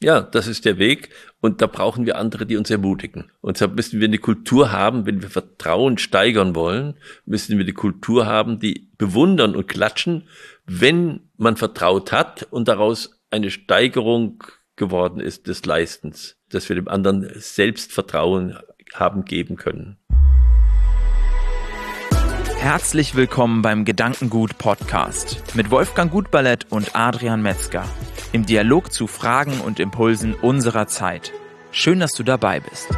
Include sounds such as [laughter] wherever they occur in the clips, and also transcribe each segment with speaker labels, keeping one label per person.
Speaker 1: Ja, das ist der Weg und da brauchen wir andere, die uns ermutigen. Und deshalb müssen wir eine Kultur haben, wenn wir Vertrauen steigern wollen, müssen wir die Kultur haben, die bewundern und klatschen, wenn man vertraut hat und daraus eine Steigerung geworden ist des Leistens, dass wir dem anderen Selbstvertrauen haben geben können.
Speaker 2: Herzlich willkommen beim Gedankengut Podcast mit Wolfgang Gutballett und Adrian Metzger im Dialog zu Fragen und Impulsen unserer Zeit. Schön, dass du dabei bist.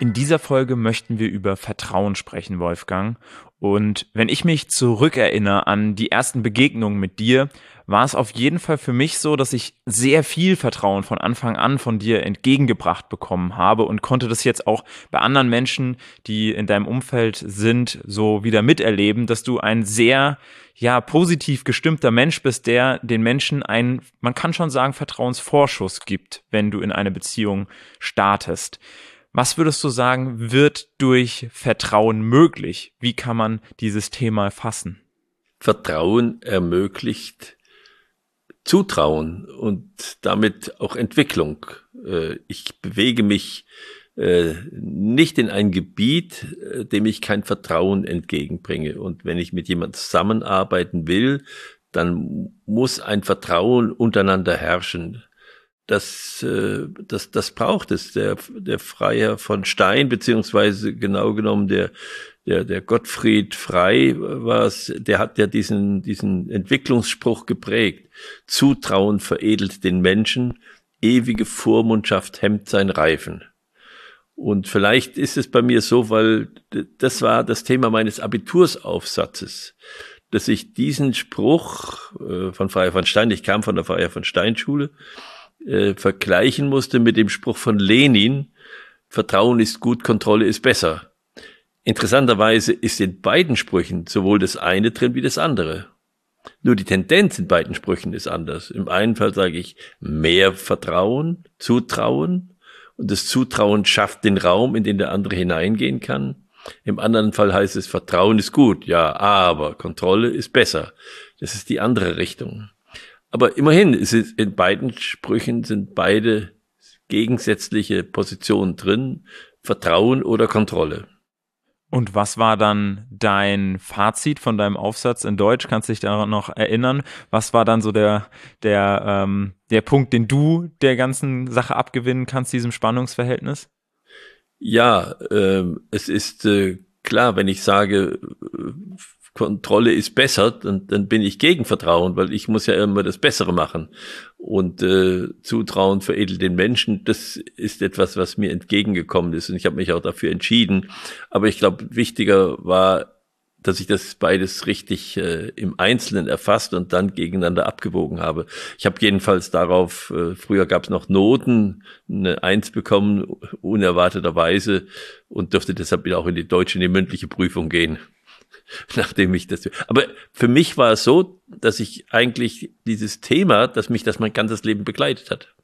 Speaker 2: In dieser Folge möchten wir über Vertrauen sprechen, Wolfgang. Und wenn ich mich zurückerinnere an die ersten Begegnungen mit dir, war es auf jeden Fall für mich so, dass ich sehr viel Vertrauen von Anfang an von dir entgegengebracht bekommen habe und konnte das jetzt auch bei anderen Menschen, die in deinem Umfeld sind, so wieder miterleben, dass du ein sehr, ja, positiv gestimmter Mensch bist, der den Menschen einen, man kann schon sagen, Vertrauensvorschuss gibt, wenn du in eine Beziehung startest. Was würdest du sagen, wird durch Vertrauen möglich? Wie kann man dieses Thema fassen?
Speaker 1: Vertrauen ermöglicht Zutrauen und damit auch Entwicklung. Äh, ich bewege mich äh, nicht in ein Gebiet, äh, dem ich kein Vertrauen entgegenbringe. Und wenn ich mit jemandem zusammenarbeiten will, dann muss ein Vertrauen untereinander herrschen. Das, das, das braucht es. Der, der Freier von Stein, beziehungsweise genau genommen der, der, der Gottfried Frei war es, der hat ja diesen, diesen Entwicklungsspruch geprägt. Zutrauen veredelt den Menschen, ewige Vormundschaft hemmt sein Reifen. Und vielleicht ist es bei mir so, weil das war das Thema meines Abitursaufsatzes, dass ich diesen Spruch äh, von Freier von Stein, ich kam von der Freier von Stein Schule, äh, vergleichen musste mit dem Spruch von Lenin, Vertrauen ist gut, Kontrolle ist besser. Interessanterweise ist in beiden Sprüchen sowohl das eine drin wie das andere. Nur die Tendenz in beiden Sprüchen ist anders. Im einen Fall sage ich mehr Vertrauen, Zutrauen und das Zutrauen schafft den Raum, in den der andere hineingehen kann. Im anderen Fall heißt es Vertrauen ist gut, ja, aber Kontrolle ist besser. Das ist die andere Richtung. Aber immerhin in beiden Sprüchen sind beide gegensätzliche Positionen drin, Vertrauen oder Kontrolle.
Speaker 2: Und was war dann dein Fazit von deinem Aufsatz in Deutsch? Kannst du dich daran noch erinnern? Was war dann so der, der, ähm, der Punkt, den du der ganzen Sache abgewinnen kannst, diesem Spannungsverhältnis?
Speaker 1: Ja, äh, es ist äh, klar, wenn ich sage, Kontrolle ist besser, dann, dann bin ich gegen Vertrauen, weil ich muss ja immer das Bessere machen. Und äh, Zutrauen veredelt den Menschen, das ist etwas, was mir entgegengekommen ist. Und ich habe mich auch dafür entschieden. Aber ich glaube, wichtiger war, dass ich das beides richtig äh, im Einzelnen erfasst und dann gegeneinander abgewogen habe. Ich habe jedenfalls darauf, äh, früher gab es noch Noten, eine Eins bekommen, unerwarteterweise, und durfte deshalb wieder auch in die deutsche, in die mündliche Prüfung gehen. [laughs] nachdem ich das. Aber für mich war es so, dass ich eigentlich dieses Thema, dass mich das mein ganzes Leben begleitet hat.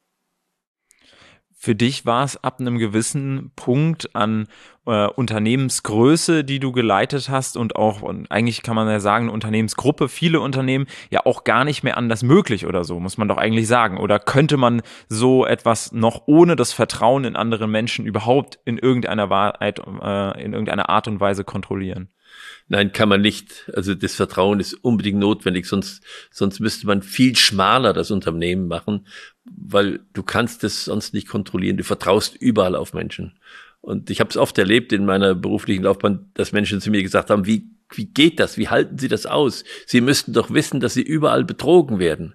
Speaker 2: Für dich war es ab einem gewissen Punkt an äh, Unternehmensgröße, die du geleitet hast und auch, und eigentlich kann man ja sagen, Unternehmensgruppe, viele Unternehmen, ja auch gar nicht mehr anders möglich oder so, muss man doch eigentlich sagen. Oder könnte man so etwas noch ohne das Vertrauen in andere Menschen überhaupt in irgendeiner, Wahrheit, äh, in irgendeiner Art und Weise kontrollieren?
Speaker 1: Nein, kann man nicht. Also das Vertrauen ist unbedingt notwendig, sonst, sonst müsste man viel schmaler das Unternehmen machen, weil du kannst es sonst nicht kontrollieren. Du vertraust überall auf Menschen. Und ich habe es oft erlebt in meiner beruflichen Laufbahn, dass Menschen zu mir gesagt haben, wie, wie geht das? Wie halten Sie das aus? Sie müssten doch wissen, dass Sie überall betrogen werden.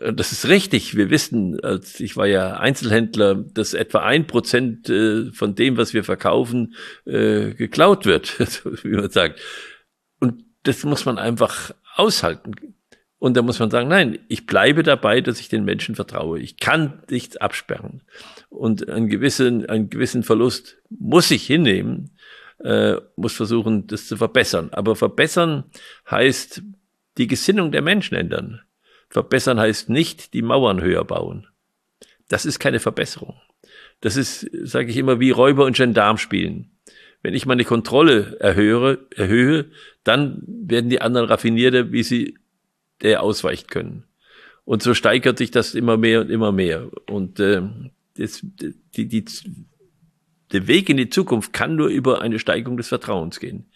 Speaker 1: Äh, das ist richtig. Wir wissen, ich war ja Einzelhändler, dass etwa ein Prozent äh, von dem, was wir verkaufen, äh, geklaut wird, [laughs] wie man sagt. Und das muss man einfach aushalten. Und da muss man sagen, nein, ich bleibe dabei, dass ich den Menschen vertraue. Ich kann nichts absperren. Und einen gewissen, einen gewissen Verlust muss ich hinnehmen, muss versuchen, das zu verbessern. Aber verbessern heißt die Gesinnung der Menschen ändern. Verbessern heißt nicht die Mauern höher bauen. Das ist keine Verbesserung. Das ist, sage ich immer, wie Räuber und Gendarm spielen. Wenn ich meine Kontrolle erhöhe, erhöhe, dann werden die anderen raffinierter, wie sie der ausweichen können. Und so steigert sich das immer mehr und immer mehr. Und äh, das, die, die, der Weg in die Zukunft kann nur über eine Steigerung des Vertrauens gehen.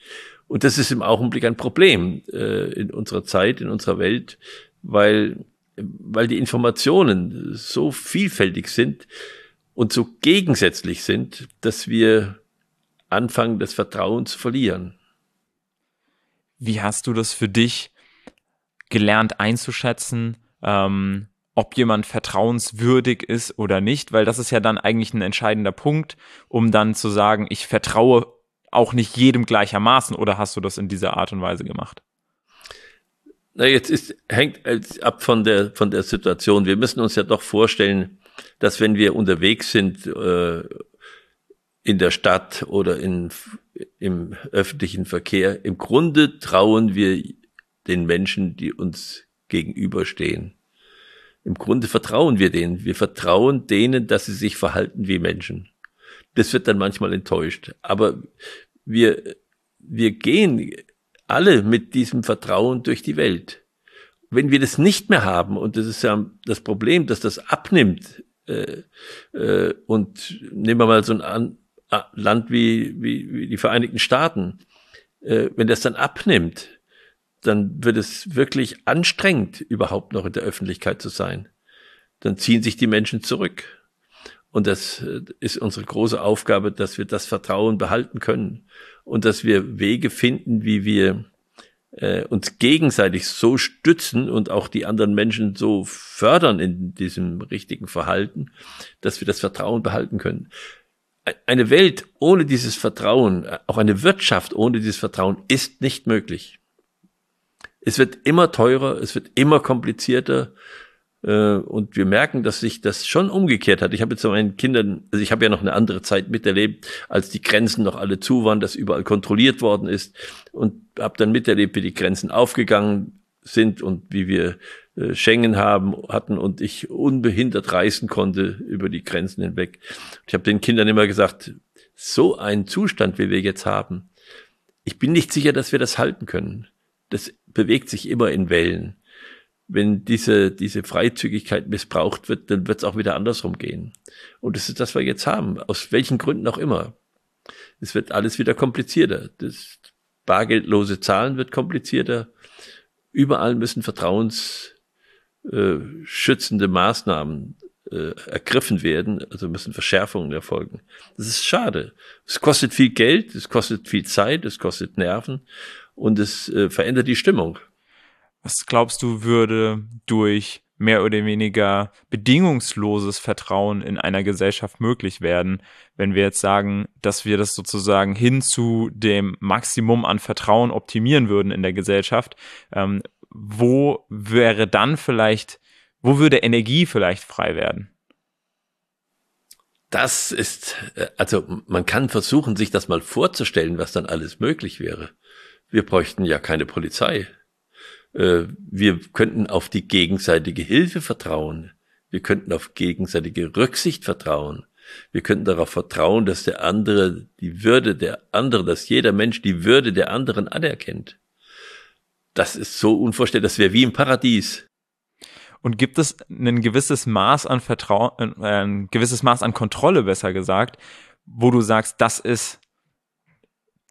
Speaker 1: Und das ist im Augenblick ein Problem äh, in unserer Zeit, in unserer Welt, weil, weil die Informationen so vielfältig sind und so gegensätzlich sind, dass wir anfangen, das Vertrauen zu verlieren.
Speaker 2: Wie hast du das für dich gelernt einzuschätzen? Ähm, ob jemand vertrauenswürdig ist oder nicht, weil das ist ja dann eigentlich ein entscheidender Punkt, um dann zu sagen, ich vertraue auch nicht jedem gleichermaßen oder hast du das in dieser Art und Weise gemacht?
Speaker 1: Na, jetzt ist, hängt ab von der, von der Situation. Wir müssen uns ja doch vorstellen, dass wenn wir unterwegs sind, äh, in der Stadt oder in, im öffentlichen Verkehr, im Grunde trauen wir den Menschen, die uns gegenüberstehen. Im Grunde vertrauen wir denen. Wir vertrauen denen, dass sie sich verhalten wie Menschen. Das wird dann manchmal enttäuscht. Aber wir, wir gehen alle mit diesem Vertrauen durch die Welt. Wenn wir das nicht mehr haben, und das ist ja das Problem, dass das abnimmt, äh, äh, und nehmen wir mal so ein An Land wie, wie, wie die Vereinigten Staaten, äh, wenn das dann abnimmt, dann wird es wirklich anstrengend, überhaupt noch in der Öffentlichkeit zu sein. Dann ziehen sich die Menschen zurück. Und das äh, ist unsere große Aufgabe, dass wir das Vertrauen behalten können und dass wir Wege finden, wie wir äh, uns gegenseitig so stützen und auch die anderen Menschen so fördern in diesem richtigen Verhalten, dass wir das Vertrauen behalten können. Eine Welt ohne dieses Vertrauen, auch eine Wirtschaft ohne dieses Vertrauen ist nicht möglich. Es wird immer teurer, es wird immer komplizierter. Äh, und wir merken, dass sich das schon umgekehrt hat. Ich habe jetzt meinen Kindern, also ich habe ja noch eine andere Zeit miterlebt, als die Grenzen noch alle zu waren, dass überall kontrolliert worden ist und habe dann miterlebt, wie die Grenzen aufgegangen sind und wie wir äh, Schengen haben hatten und ich unbehindert reisen konnte über die Grenzen hinweg. Ich habe den Kindern immer gesagt, so ein Zustand, wie wir jetzt haben, ich bin nicht sicher, dass wir das halten können das bewegt sich immer in Wellen. Wenn diese, diese Freizügigkeit missbraucht wird, dann wird es auch wieder andersrum gehen. Und das ist das, was wir jetzt haben, aus welchen Gründen auch immer. Es wird alles wieder komplizierter. Das bargeldlose Zahlen wird komplizierter. Überall müssen vertrauensschützende Maßnahmen äh, ergriffen werden, also müssen Verschärfungen erfolgen. Das ist schade. Es kostet viel Geld, es kostet viel Zeit, es kostet Nerven und es äh, verändert die Stimmung.
Speaker 2: Was glaubst du, würde durch mehr oder weniger bedingungsloses Vertrauen in einer Gesellschaft möglich werden, wenn wir jetzt sagen, dass wir das sozusagen hin zu dem Maximum an Vertrauen optimieren würden in der Gesellschaft? Ähm, wo wäre dann vielleicht, wo würde Energie vielleicht frei werden?
Speaker 1: Das ist, äh, also man kann versuchen, sich das mal vorzustellen, was dann alles möglich wäre. Wir bräuchten ja keine Polizei. Äh, wir könnten auf die gegenseitige Hilfe vertrauen. Wir könnten auf gegenseitige Rücksicht vertrauen. Wir könnten darauf vertrauen, dass der andere die Würde der andere, dass jeder Mensch die Würde der anderen anerkennt. Das ist so unvorstellbar, das wäre wie im Paradies.
Speaker 2: Und gibt es ein gewisses Maß an Vertrauen, äh, ein gewisses Maß an Kontrolle, besser gesagt, wo du sagst, das ist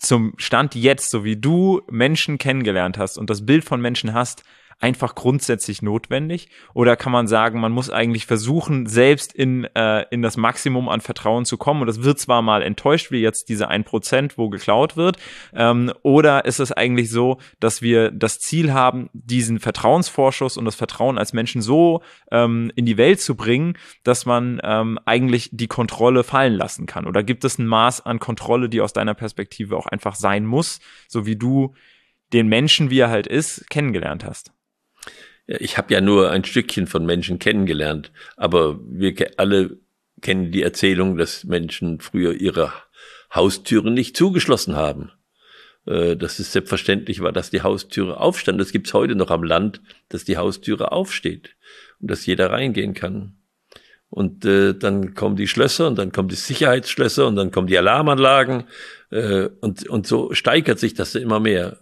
Speaker 2: zum Stand jetzt, so wie du Menschen kennengelernt hast und das Bild von Menschen hast, einfach grundsätzlich notwendig? Oder kann man sagen, man muss eigentlich versuchen, selbst in, äh, in das Maximum an Vertrauen zu kommen? Und das wird zwar mal enttäuscht, wie jetzt diese ein Prozent, wo geklaut wird. Ähm, oder ist es eigentlich so, dass wir das Ziel haben, diesen Vertrauensvorschuss und das Vertrauen als Menschen so ähm, in die Welt zu bringen, dass man ähm, eigentlich die Kontrolle fallen lassen kann? Oder gibt es ein Maß an Kontrolle, die aus deiner Perspektive auch einfach sein muss, so wie du den Menschen, wie er halt ist, kennengelernt hast?
Speaker 1: Ich habe ja nur ein Stückchen von Menschen kennengelernt, aber wir alle kennen die Erzählung, dass Menschen früher ihre Haustüren nicht zugeschlossen haben. Äh, dass es selbstverständlich war, dass die Haustüre aufstand. Das gibt's heute noch am Land, dass die Haustüre aufsteht und dass jeder reingehen kann. Und äh, dann kommen die Schlösser und dann kommen die Sicherheitsschlösser und dann kommen die Alarmanlagen äh, und, und so steigert sich das immer mehr.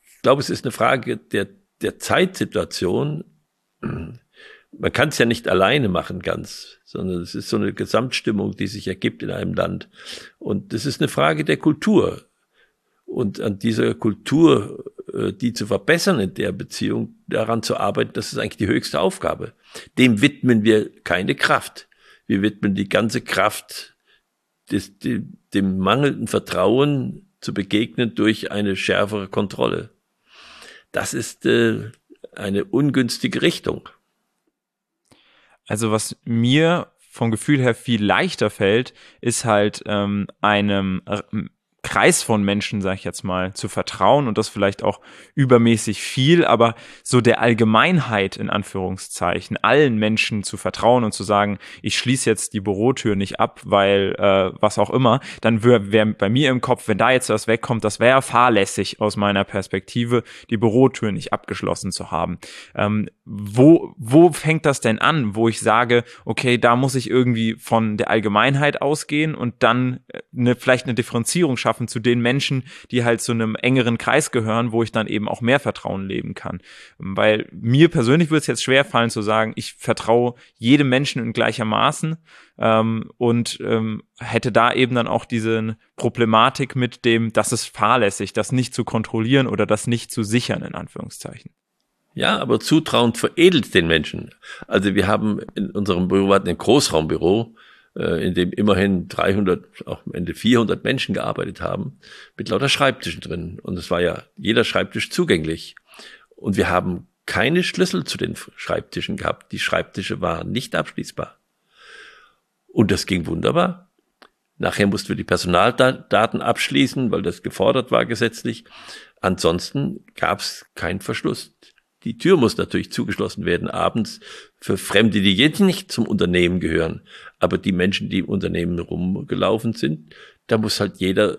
Speaker 1: Ich glaube, es ist eine Frage der der Zeitsituation, man kann es ja nicht alleine machen ganz, sondern es ist so eine Gesamtstimmung, die sich ergibt in einem Land. Und das ist eine Frage der Kultur. Und an dieser Kultur, äh, die zu verbessern in der Beziehung, daran zu arbeiten, das ist eigentlich die höchste Aufgabe. Dem widmen wir keine Kraft. Wir widmen die ganze Kraft des, dem, dem mangelnden Vertrauen zu begegnen durch eine schärfere Kontrolle. Das ist äh, eine ungünstige Richtung.
Speaker 2: Also was mir vom Gefühl her viel leichter fällt, ist halt ähm, einem Kreis von Menschen, sag ich jetzt mal, zu vertrauen und das vielleicht auch übermäßig viel, aber so der Allgemeinheit in Anführungszeichen, allen Menschen zu vertrauen und zu sagen, ich schließe jetzt die Bürotür nicht ab, weil äh, was auch immer, dann wäre wär bei mir im Kopf, wenn da jetzt was wegkommt, das wäre fahrlässig aus meiner Perspektive, die Bürotür nicht abgeschlossen zu haben. Ähm, wo, wo fängt das denn an, wo ich sage, okay, da muss ich irgendwie von der Allgemeinheit ausgehen und dann eine, vielleicht eine Differenzierung schaffen schaffen zu den Menschen, die halt zu einem engeren Kreis gehören, wo ich dann eben auch mehr Vertrauen leben kann. Weil mir persönlich würde es jetzt schwer fallen zu sagen, ich vertraue jedem Menschen in gleichermaßen ähm, und ähm, hätte da eben dann auch diese Problematik mit dem, das ist fahrlässig, das nicht zu kontrollieren oder das nicht zu sichern, in Anführungszeichen.
Speaker 1: Ja, aber Zutrauen veredelt den Menschen. Also wir haben in unserem Büro, wir hatten ein Großraumbüro, äh, in dem immerhin 300, auch am Ende 400 Menschen gearbeitet haben, mit lauter Schreibtischen drin. Und es war ja jeder Schreibtisch zugänglich. Und wir haben keine Schlüssel zu den Schreibtischen gehabt. Die Schreibtische waren nicht abschließbar. Und das ging wunderbar. Nachher mussten wir die Personaldaten abschließen, weil das gefordert war gesetzlich. Ansonsten gab es keinen Verschluss. Die Tür muss natürlich zugeschlossen werden abends für Fremde, die jetzt nicht zum Unternehmen gehören. Aber die Menschen, die im Unternehmen rumgelaufen sind, da muss halt jeder,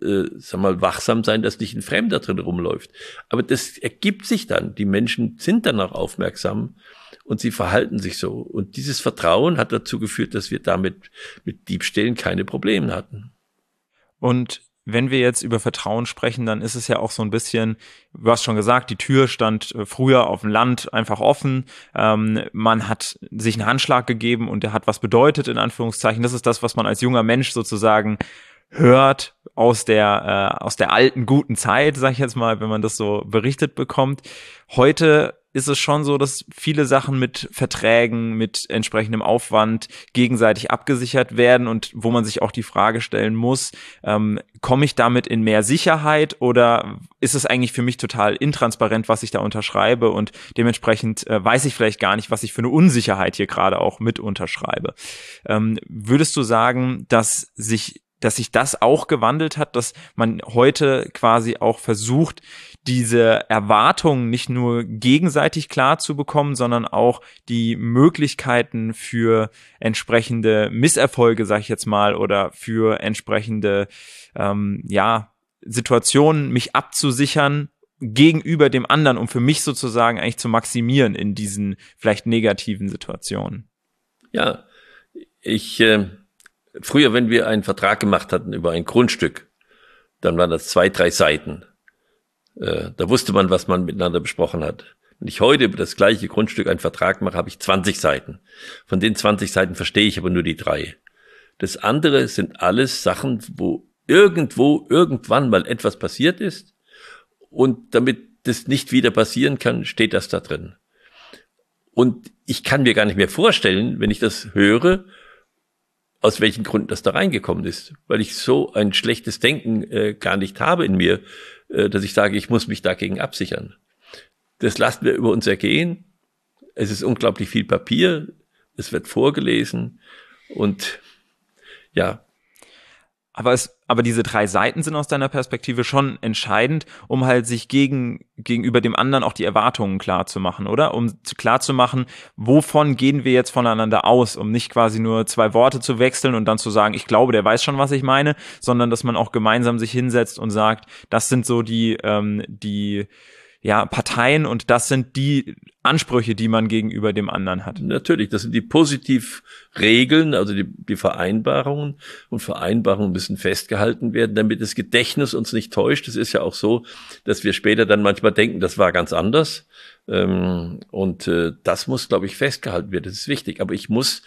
Speaker 1: äh, sag mal, wachsam sein, dass nicht ein Fremder drin rumläuft. Aber das ergibt sich dann. Die Menschen sind dann auch aufmerksam und sie verhalten sich so. Und dieses Vertrauen hat dazu geführt, dass wir damit mit Diebstählen keine Probleme hatten.
Speaker 2: Und wenn wir jetzt über Vertrauen sprechen, dann ist es ja auch so ein bisschen, du hast schon gesagt, die Tür stand äh, früher auf dem Land einfach offen. Ähm, man hat sich einen Handschlag gegeben und der hat was bedeutet, in Anführungszeichen. Das ist das, was man als junger Mensch sozusagen hört aus der äh, aus der alten guten Zeit, sag ich jetzt mal, wenn man das so berichtet bekommt. Heute ist es schon so, dass viele Sachen mit Verträgen, mit entsprechendem Aufwand gegenseitig abgesichert werden und wo man sich auch die Frage stellen muss, ähm, komme ich damit in mehr Sicherheit oder ist es eigentlich für mich total intransparent, was ich da unterschreibe und dementsprechend äh, weiß ich vielleicht gar nicht, was ich für eine Unsicherheit hier gerade auch mit unterschreibe. Ähm, würdest du sagen, dass sich dass sich das auch gewandelt hat, dass man heute quasi auch versucht, diese Erwartungen nicht nur gegenseitig klar zu bekommen, sondern auch die Möglichkeiten für entsprechende Misserfolge, sag ich jetzt mal, oder für entsprechende ähm, ja Situationen mich abzusichern gegenüber dem anderen, um für mich sozusagen eigentlich zu maximieren in diesen vielleicht negativen Situationen.
Speaker 1: Ja, ich äh Früher, wenn wir einen Vertrag gemacht hatten über ein Grundstück, dann waren das zwei, drei Seiten. Äh, da wusste man, was man miteinander besprochen hat. Wenn ich heute über das gleiche Grundstück einen Vertrag mache, habe ich 20 Seiten. Von den 20 Seiten verstehe ich aber nur die drei. Das andere sind alles Sachen, wo irgendwo, irgendwann mal etwas passiert ist. Und damit das nicht wieder passieren kann, steht das da drin. Und ich kann mir gar nicht mehr vorstellen, wenn ich das höre, aus welchen Gründen das da reingekommen ist. Weil ich so ein schlechtes Denken äh, gar nicht habe in mir, äh, dass ich sage, ich muss mich dagegen absichern. Das lassen wir über uns ergehen. Es ist unglaublich viel Papier. Es wird vorgelesen. Und ja,
Speaker 2: aber es, aber diese drei Seiten sind aus deiner Perspektive schon entscheidend, um halt sich gegen, gegenüber dem anderen auch die Erwartungen klar zu machen, oder? Um klar zu machen, wovon gehen wir jetzt voneinander aus, um nicht quasi nur zwei Worte zu wechseln und dann zu sagen, ich glaube, der weiß schon, was ich meine, sondern dass man auch gemeinsam sich hinsetzt und sagt, das sind so die, ähm, die, ja Parteien und das sind die Ansprüche, die man gegenüber dem anderen hat.
Speaker 1: Natürlich, das sind die Positivregeln, also die, die Vereinbarungen und Vereinbarungen müssen festgehalten werden, damit das Gedächtnis uns nicht täuscht. Es ist ja auch so, dass wir später dann manchmal denken, das war ganz anders. Ähm, und äh, das muss, glaube ich, festgehalten werden. Das ist wichtig. Aber ich muss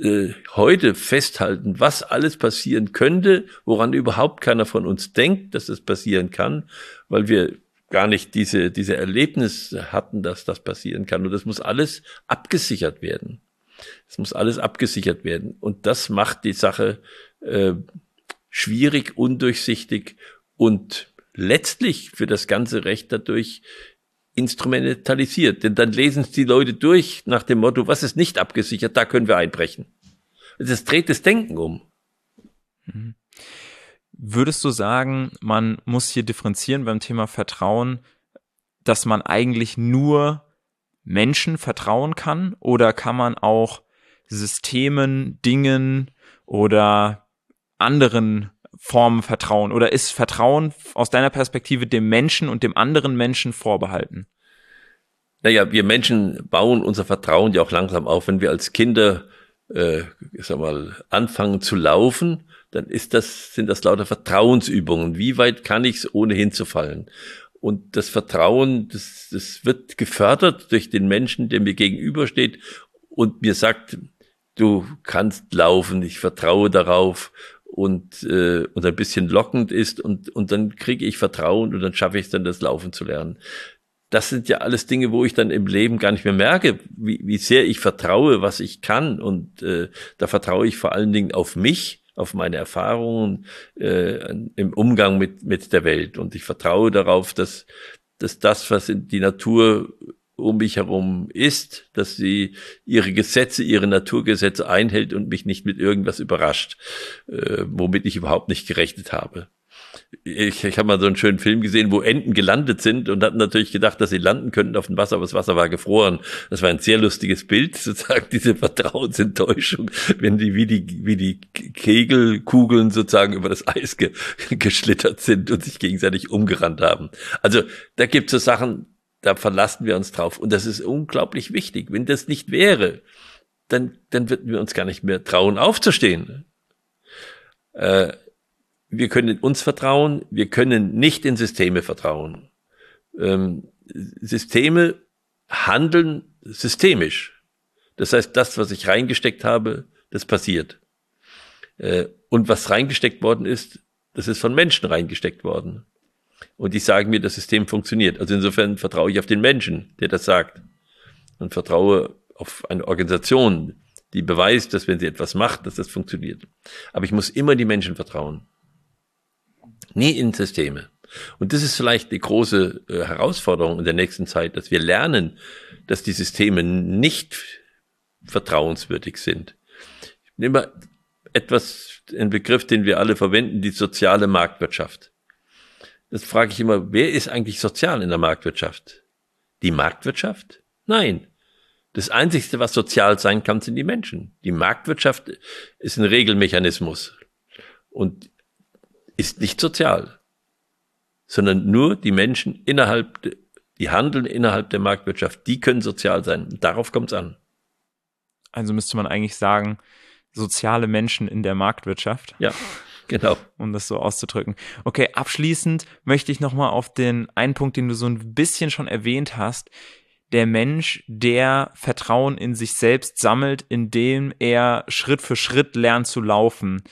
Speaker 1: äh, heute festhalten, was alles passieren könnte, woran überhaupt keiner von uns denkt, dass das passieren kann, weil wir gar nicht diese, diese Erlebnis hatten, dass das passieren kann. Und das muss alles abgesichert werden. Es muss alles abgesichert werden. Und das macht die Sache äh, schwierig, undurchsichtig und letztlich für das ganze Recht dadurch instrumentalisiert. Denn dann lesen es die Leute durch nach dem Motto, was ist nicht abgesichert, da können wir einbrechen. Das dreht das Denken um.
Speaker 2: Mhm. Würdest du sagen, man muss hier differenzieren beim Thema Vertrauen, dass man eigentlich nur Menschen vertrauen kann oder kann man auch Systemen, Dingen oder anderen Formen vertrauen? Oder ist Vertrauen aus deiner Perspektive dem Menschen und dem anderen Menschen vorbehalten?
Speaker 1: Naja, wir Menschen bauen unser Vertrauen ja auch langsam auf. Wenn wir als Kinder, äh, ich sag mal, anfangen zu laufen, dann ist das, sind das lauter Vertrauensübungen. Wie weit kann ich es, ohne hinzufallen? Und das Vertrauen, das, das wird gefördert durch den Menschen, der mir gegenübersteht und mir sagt, du kannst laufen, ich vertraue darauf und, äh, und ein bisschen lockend ist und, und dann kriege ich Vertrauen und dann schaffe ich es dann, das Laufen zu lernen. Das sind ja alles Dinge, wo ich dann im Leben gar nicht mehr merke, wie, wie sehr ich vertraue, was ich kann. Und äh, da vertraue ich vor allen Dingen auf mich, auf meine Erfahrungen äh, im Umgang mit, mit der Welt. Und ich vertraue darauf, dass, dass das, was in die Natur um mich herum ist, dass sie ihre Gesetze, ihre Naturgesetze einhält und mich nicht mit irgendwas überrascht, äh, womit ich überhaupt nicht gerechnet habe. Ich, ich habe mal so einen schönen Film gesehen, wo Enten gelandet sind und hatten natürlich gedacht, dass sie landen könnten auf dem Wasser, aber das Wasser war gefroren. Das war ein sehr lustiges Bild, [laughs] sozusagen diese Vertrauensenttäuschung, wenn die wie die wie die Kegelkugeln sozusagen über das Eis ge, geschlittert sind und sich gegenseitig umgerannt haben. Also da gibt es so Sachen, da verlassen wir uns drauf. Und das ist unglaublich wichtig. Wenn das nicht wäre, dann, dann würden wir uns gar nicht mehr trauen, aufzustehen. Äh, wir können uns vertrauen, wir können nicht in Systeme vertrauen. Ähm, Systeme handeln systemisch. Das heißt, das, was ich reingesteckt habe, das passiert. Äh, und was reingesteckt worden ist, das ist von Menschen reingesteckt worden und die sagen mir, das System funktioniert. Also insofern vertraue ich auf den Menschen, der das sagt und vertraue auf eine Organisation, die beweist, dass wenn sie etwas macht, dass das funktioniert. Aber ich muss immer die Menschen vertrauen. Nie in Systeme. Und das ist vielleicht die große äh, Herausforderung in der nächsten Zeit, dass wir lernen, dass die Systeme nicht vertrauenswürdig sind. Ich nehme etwas, einen Begriff, den wir alle verwenden, die soziale Marktwirtschaft. Das frage ich immer, wer ist eigentlich sozial in der Marktwirtschaft? Die Marktwirtschaft? Nein. Das Einzige, was sozial sein kann, sind die Menschen. Die Marktwirtschaft ist ein Regelmechanismus und ist nicht sozial, sondern nur die Menschen innerhalb, die handeln innerhalb der Marktwirtschaft, die können sozial sein. Und darauf kommt es an.
Speaker 2: Also müsste man eigentlich sagen, soziale Menschen in der Marktwirtschaft.
Speaker 1: Ja. Genau.
Speaker 2: Um das so auszudrücken. Okay, abschließend möchte ich nochmal auf den einen Punkt, den du so ein bisschen schon erwähnt hast. Der Mensch, der Vertrauen in sich selbst sammelt, indem er Schritt für Schritt lernt zu laufen.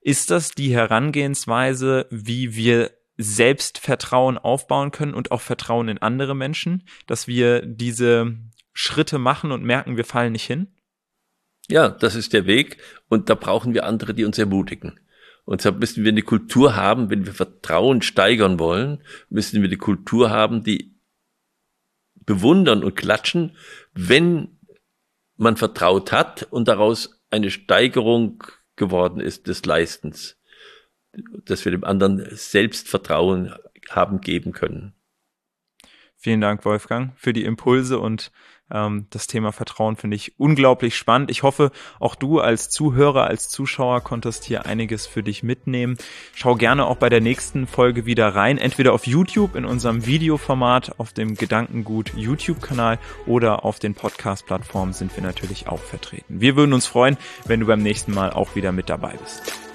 Speaker 2: Ist das die Herangehensweise, wie wir Selbstvertrauen aufbauen können und auch Vertrauen in andere Menschen, dass wir diese Schritte machen und merken, wir fallen nicht hin?
Speaker 1: Ja, das ist der Weg und da brauchen wir andere, die uns ermutigen. Und deshalb müssen wir eine Kultur haben, wenn wir Vertrauen steigern wollen, müssen wir die Kultur haben, die bewundern und klatschen, wenn man vertraut hat und daraus eine Steigerung geworden ist des Leistens, dass wir dem anderen Selbstvertrauen haben geben können.
Speaker 2: Vielen Dank, Wolfgang, für die Impulse und Ähm, das Thema Vertrauen finde ich unglaublich spannend. Ich hoffe, auch du als Zuhörer, als Zuschauer konntest hier einiges für dich mitnehmen. Schau gerne auch bei der nächsten Folge wieder rein, entweder auf YouTube in unserem Videoformat auf dem Gedankengut YouTube-Kanal oder auf den Podcast-Plattformen sind wir natürlich auch vertreten. Wir würden uns freuen, wenn du beim nächsten Mal auch wieder mit dabei bist.